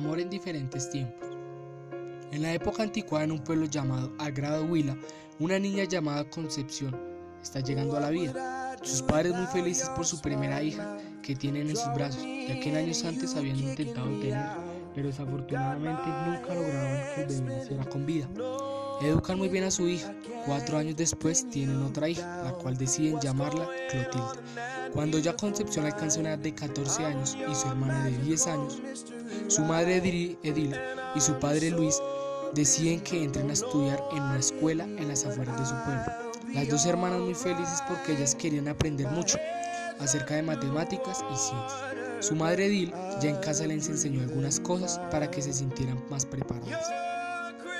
Amor en diferentes tiempos. En la época antigua, en un pueblo llamado Agrado Huila, una niña llamada Concepción está llegando a la vida. Sus padres muy felices por su primera hija que tienen en sus brazos, ya que años antes habían intentado tener, pero desafortunadamente nunca lograron que el bebé naciera con vida. Educan muy bien a su hija. Cuatro años después tienen otra hija, la cual deciden llamarla Clotilde. Cuando ya Concepción alcanza una edad de 14 años y su hermana de 10 años, su madre Edil y su padre Luis deciden que entren a estudiar en una escuela en las afueras de su pueblo. Las dos hermanas muy felices porque ellas querían aprender mucho acerca de matemáticas y ciencias. Su madre Edil ya en casa les enseñó algunas cosas para que se sintieran más preparadas.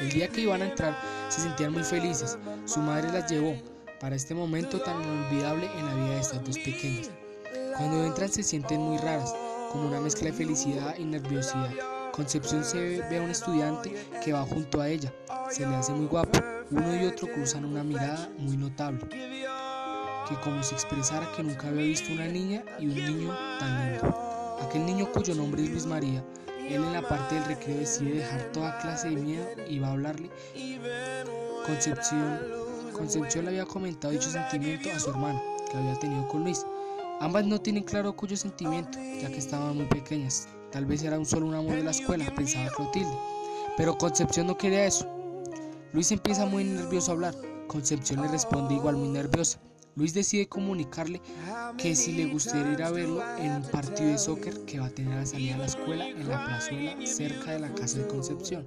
El día que iban a entrar se sentían muy felices. Su madre las llevó para este momento tan inolvidable en la vida de estas dos pequeñas. Cuando entran se sienten muy raras, como una mezcla de felicidad y nerviosidad. Concepción se ve a un estudiante que va junto a ella. Se le hace muy guapo. Uno y otro cruzan una mirada muy notable, que como si expresara que nunca había visto una niña y un niño tan lindo. Aquel niño cuyo nombre es Luis María él en la parte del recreo decide dejar toda clase de miedo y va a hablarle. Concepción, Concepción le había comentado dicho sentimiento a su hermana que había tenido con Luis. Ambas no tienen claro cuyo sentimiento, ya que estaban muy pequeñas. Tal vez era un solo un amor de la escuela, pensaba Clotilde. Pero Concepción no quería eso. Luis empieza muy nervioso a hablar. Concepción le responde igual muy nerviosa. Luis decide comunicarle que si le gustaría ir a verlo en un partido de soccer que va a tener a la salida de la escuela en la plazuela cerca de la casa de Concepción.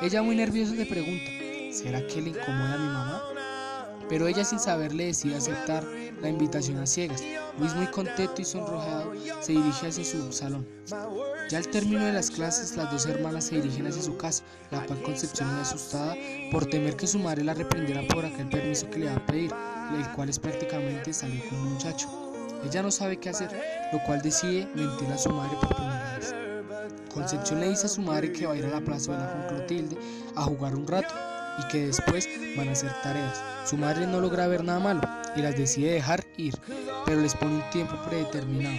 Ella muy nerviosa le pregunta, ¿será que le incomoda a mi mamá? Pero ella sin saberle decide aceptar la invitación a ciegas. Luis muy contento y sonrojado se dirige hacia su salón. Ya al término de las clases las dos hermanas se dirigen hacia su casa, la cual Concepción muy asustada por temer que su madre la reprendiera por aquel permiso que le va a pedir el cual es prácticamente salir con un muchacho. Ella no sabe qué hacer, lo cual decide mentir a su madre por primera vez. Concepción le dice a su madre que va a ir a la plazuela con Clotilde a jugar un rato y que después van a hacer tareas. Su madre no logra ver nada malo y las decide dejar ir, pero les pone un tiempo predeterminado.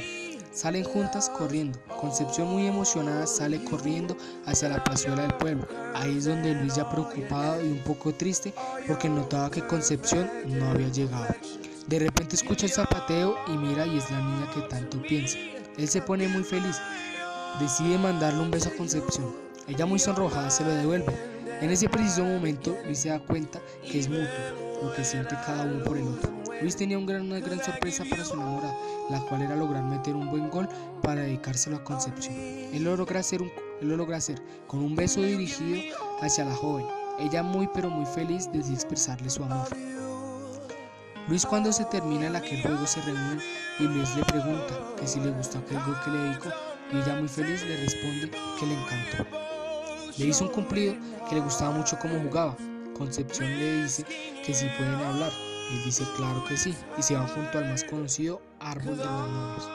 Salen juntas corriendo. Concepción muy emocionada sale corriendo hacia la plazuela del pueblo. Ahí es donde Luis ya preocupado y un poco triste porque notaba que Concepción no había llegado. De repente escucha el zapateo y mira y es la niña que tanto piensa. Él se pone muy feliz. Decide mandarle un beso a Concepción. Ella muy sonrojada se lo devuelve. En ese preciso momento Luis se da cuenta que es mutuo lo que siente cada uno por el otro. Luis tenía una gran sorpresa para su enamorada, la cual era lograr meter un buen gol para dedicárselo a Concepción. Él lo logra hacer, con un beso dirigido hacia la joven. Ella muy pero muy feliz decide expresarle su amor. Luis cuando se termina el aquel juego se reúnen y Luis le pregunta que si le gustó aquel gol que le dedicó y ella muy feliz le responde que le encantó. Le hizo un cumplido que le gustaba mucho cómo jugaba. Concepción le dice que si pueden hablar. Él dice claro que sí y se van junto al más conocido árbol de los novios.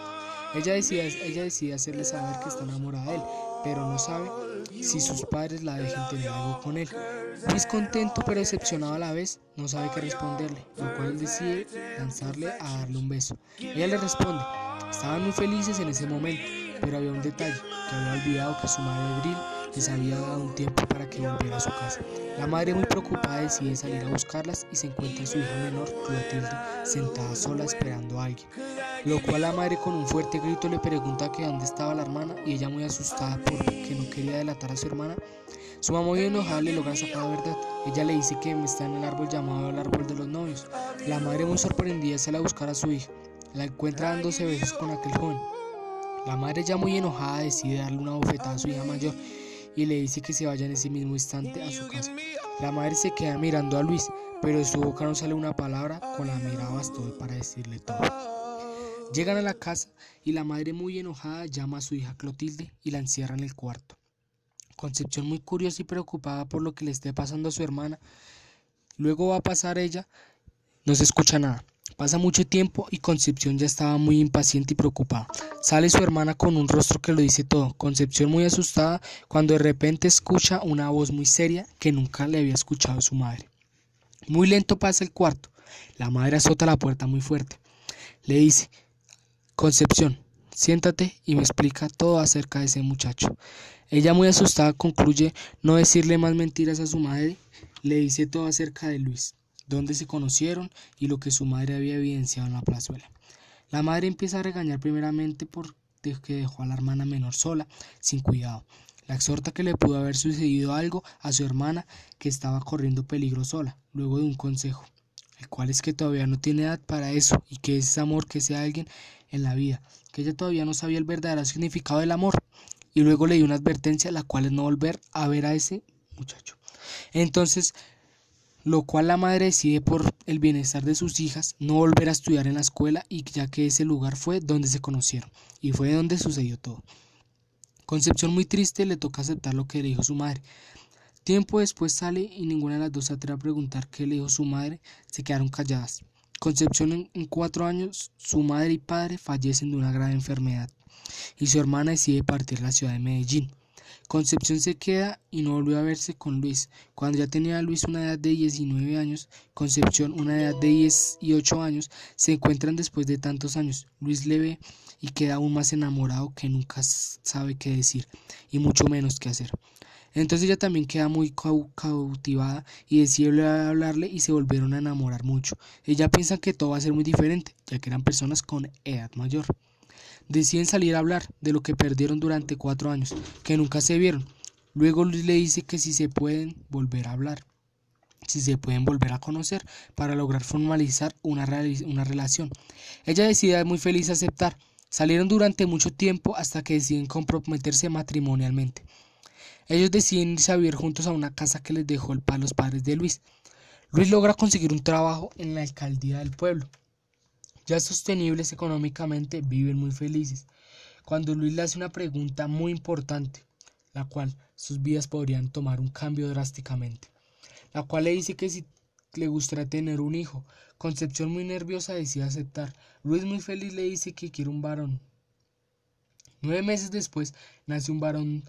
Ella decide, ella decide hacerle saber que está enamorada de él, pero no sabe si sus padres la dejen tener algo con él. Luis contento pero decepcionado a la vez, no sabe qué responderle, lo cual él decide lanzarle a darle un beso. Ella le responde, estaban muy felices en ese momento, pero había un detalle, que había olvidado que su madre Bril les había dado un tiempo para que volviera a su casa. La madre muy preocupada decide salir a buscarlas y se encuentra su hija menor, Clotilde, sentada sola esperando a alguien. Lo cual la madre con un fuerte grito le pregunta que dónde estaba la hermana y ella muy asustada porque no quería delatar a su hermana. Su mamá muy enojada le logra sacar la verdad. Ella le dice que está en el árbol llamado el árbol de los novios. La madre muy sorprendida sale a buscar a su hija. La encuentra dándose besos con aquel joven. La madre ya muy enojada decide darle una bofetada a su hija mayor y le dice que se vaya en ese mismo instante a su casa. La madre se queda mirando a Luis, pero de su boca no sale una palabra, con la mirada bastó para decirle todo. Llegan a la casa y la madre muy enojada llama a su hija Clotilde y la encierra en el cuarto. Concepción muy curiosa y preocupada por lo que le esté pasando a su hermana. Luego va a pasar ella, no se escucha nada. Pasa mucho tiempo y Concepción ya estaba muy impaciente y preocupada. Sale su hermana con un rostro que lo dice todo. Concepción muy asustada cuando de repente escucha una voz muy seria que nunca le había escuchado su madre. Muy lento pasa el cuarto. La madre azota la puerta muy fuerte. Le dice, Concepción, siéntate y me explica todo acerca de ese muchacho. Ella muy asustada concluye no decirle más mentiras a su madre, le dice todo acerca de Luis, dónde se conocieron y lo que su madre había evidenciado en la plazuela. La madre empieza a regañar primeramente por que dejó a la hermana menor sola, sin cuidado. La exhorta que le pudo haber sucedido algo a su hermana que estaba corriendo peligro sola, luego de un consejo, el cual es que todavía no tiene edad para eso y que es amor que sea alguien en la vida, que ella todavía no sabía el verdadero significado del amor. Y luego le dio una advertencia, la cual es no volver a ver a ese muchacho. Entonces, lo cual la madre decide por el bienestar de sus hijas no volver a estudiar en la escuela y ya que ese lugar fue donde se conocieron y fue donde sucedió todo. Concepción muy triste le toca aceptar lo que le dijo su madre. Tiempo después sale y ninguna de las dos se atreve a preguntar qué le dijo su madre, se quedaron calladas. Concepción en, cuatro años, su madre y padre fallecen de una grave enfermedad y su hermana decide partir a la ciudad de Medellín. Concepción se queda y no volvió a verse con Luis. Cuando ya tenía Luis una edad de 19 años, Concepción una edad de 18 años, se encuentran después de tantos años. Luis le ve y queda aún más enamorado que nunca sabe qué decir y mucho menos qué hacer. Entonces ella también queda muy cautivada y decide hablarle y se volvieron a enamorar mucho. Ella piensa que todo va a ser muy diferente, ya que eran personas con edad mayor. Deciden salir a hablar de lo que perdieron durante cuatro años, que nunca se vieron. Luego Luis le dice que si se pueden volver a hablar, si se pueden volver a conocer para lograr formalizar una, relación. Ella decide muy feliz aceptar. Salieron durante mucho tiempo hasta que deciden comprometerse matrimonialmente. Ellos deciden irse a vivir juntos a una casa que les dejó el los padres de Luis. Luis logra conseguir un trabajo en la alcaldía del pueblo. Ya sostenibles económicamente, viven muy felices. Cuando Luis le hace una pregunta muy importante, la cual sus vidas podrían tomar un cambio drásticamente, la cual le dice que si le gustaría tener un hijo. Concepción muy nerviosa decide aceptar. Luis muy feliz le dice que quiere un varón. Nueve meses después nace un varón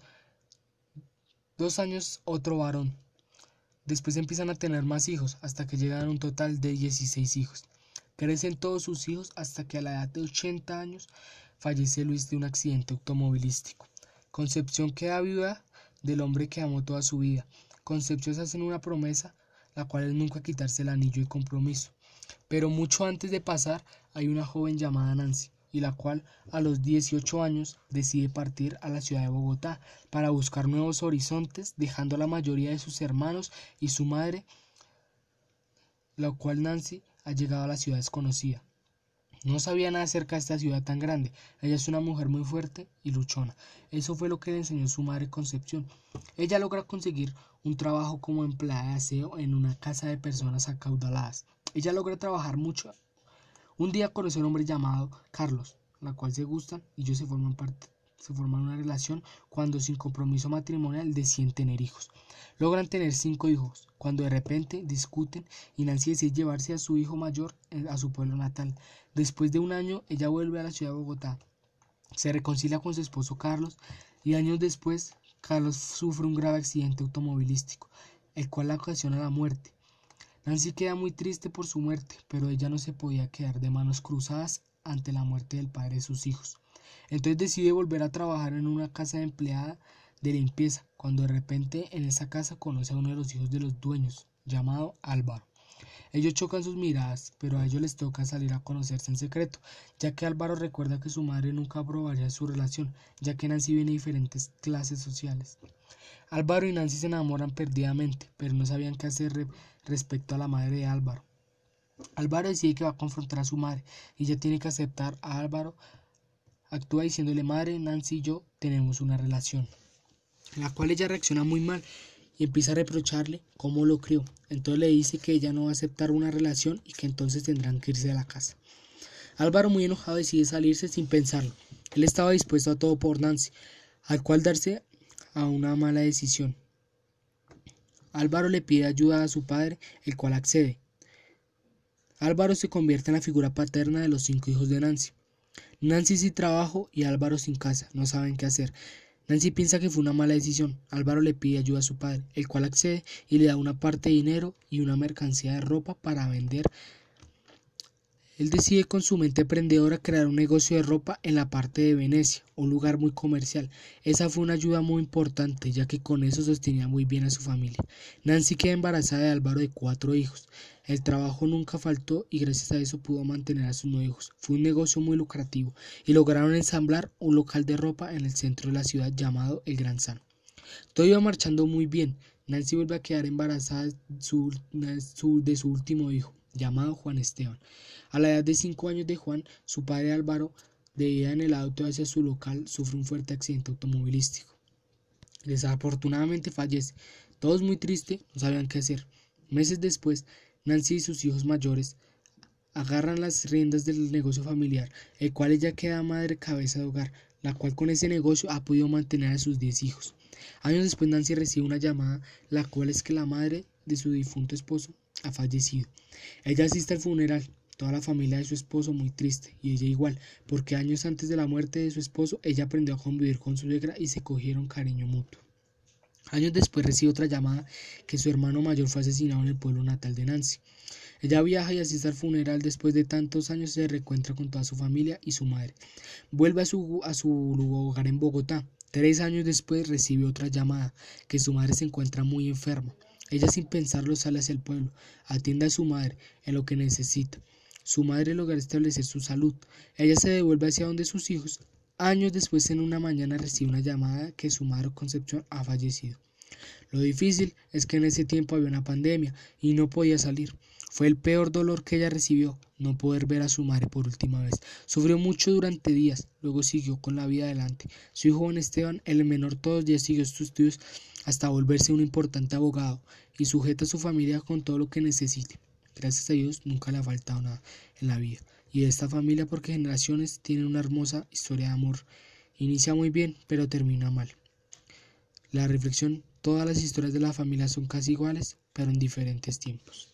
Dos años otro varón. Después empiezan a tener más hijos hasta que llegan a un total de 16 hijos. Crecen todos sus hijos hasta que a la edad de 80 años fallece Luis de un accidente automovilístico. Concepción queda viuda del hombre que amó toda su vida. Concepción se hacen una promesa, la cual es nunca quitarse el anillo de compromiso. Pero mucho antes de pasar hay una joven llamada Nancy, y la cual a los 18 años decide partir a la ciudad de Bogotá para buscar nuevos horizontes, dejando a la mayoría de sus hermanos y su madre, la cual Nancy ha llegado a la ciudad desconocida. No sabía nada acerca de esta ciudad tan grande. Ella es una mujer muy fuerte y luchona. Eso fue lo que le enseñó su madre Concepción. Ella logra conseguir un trabajo como empleada de aseo en una casa de personas acaudaladas. Ella logra trabajar mucho un día conoció a un hombre llamado Carlos, la cual se gustan y ellos se forman parte se forman una relación cuando sin compromiso matrimonial deciden tener hijos. Logran tener cinco hijos, cuando de repente discuten y Nancy decide llevarse a su hijo mayor eh, a su pueblo natal. Después de un año, ella vuelve a la ciudad de Bogotá. Se reconcilia con su esposo Carlos y años después, Carlos sufre un grave accidente automovilístico, el cual le ocasiona la muerte. Nancy queda muy triste por su muerte, pero ella no se podía quedar de manos cruzadas ante la muerte del padre de sus hijos. Entonces decide volver a trabajar en una casa de empleada de limpieza, cuando de repente en esa casa conoce a uno de los hijos de los dueños, llamado Álvaro. Ellos chocan sus miradas, pero a ellos les toca salir a conocerse en secreto, ya que Álvaro recuerda que su madre nunca aprobaría su relación, ya que Nancy viene de diferentes clases sociales. Álvaro y Nancy se enamoran perdidamente, pero no sabían qué hacer respecto a la madre de Álvaro. Álvaro decide que va a confrontar a su madre y ella tiene que aceptar a Álvaro. Actúa diciéndole madre, Nancy y yo tenemos una relación, la cual ella reacciona muy mal y empieza a reprocharle cómo lo crió. Entonces le dice que ella no va a aceptar una relación y que entonces tendrán que irse de la casa. Álvaro muy enojado decide salirse sin pensarlo. Él estaba dispuesto a todo por Nancy, al cual darse a una mala decisión. Álvaro le pide ayuda a su padre, el cual accede. Álvaro se convierte en la figura paterna de los cinco hijos de Nancy. Nancy sin trabajo y Álvaro sin casa, no saben qué hacer. Nancy piensa que fue una mala decisión. Álvaro le pide ayuda a su padre, el cual accede y le da una parte de dinero y una mercancía de ropa para vender Él decide con su mente emprendedora crear un negocio de ropa en la parte de Venecia, un lugar muy comercial. Esa fue una ayuda muy importante, ya que con eso sostenía muy bien a su familia. Nancy queda embarazada de Álvaro de cuatro hijos. El trabajo nunca faltó y gracias a eso pudo mantener a sus nueve hijos. Fue un negocio muy lucrativo y lograron ensamblar un local de ropa en el centro de la ciudad llamado El Gran San. Todo iba marchando muy bien. Nancy vuelve a quedar embarazada de su último hijo llamado Juan Esteban. A la edad de cinco años de Juan, su padre Álvaro, de ida en el auto hacia su local, sufre un fuerte accidente automovilístico. Desafortunadamente fallece. Todos muy tristes, no sabían qué hacer. Meses después, Nancy y sus hijos mayores agarran las riendas del negocio familiar, el cual ella queda madre cabeza de hogar, la cual con ese negocio ha podido mantener a sus diez hijos. Años después Nancy recibe una llamada, la cual es que la madre de su difunto esposo ha fallecido. Ella asiste al funeral, toda la familia de su esposo muy triste, y ella igual, porque años antes de la muerte de su esposo, ella aprendió a convivir con su suegra y se cogieron cariño mutuo. Años después recibe otra llamada que su hermano mayor fue asesinado en el pueblo natal de Nancy. Ella viaja y asiste al funeral después de tantos años se reencuentra con toda su familia y su madre. Vuelve a su, a su hogar en Bogotá. Tres años después recibe otra llamada que su madre se encuentra muy enferma. Ella sin pensarlo sale hacia el pueblo, atiende a su madre en lo que necesita. Su madre logra establecer su salud. Ella se devuelve hacia donde sus hijos. Años después, en una mañana, recibe una llamada que su madre Concepción ha fallecido. Lo difícil es que en ese tiempo había una pandemia y no podía salir. Fue el peor dolor que ella recibió, no poder ver a su madre por última vez. Sufrió mucho durante días, luego siguió con la vida adelante. Su hijo Juan Esteban, el menor todos días siguió sus estudios hasta volverse un importante abogado y sujeta a su familia con todo lo que necesite. Gracias a Dios nunca le ha faltado nada en la vida. Y esta familia porque generaciones tienen una hermosa historia de amor. Inicia muy bien, pero termina mal. La reflexión, todas las historias de la familia son casi iguales, pero en diferentes tiempos.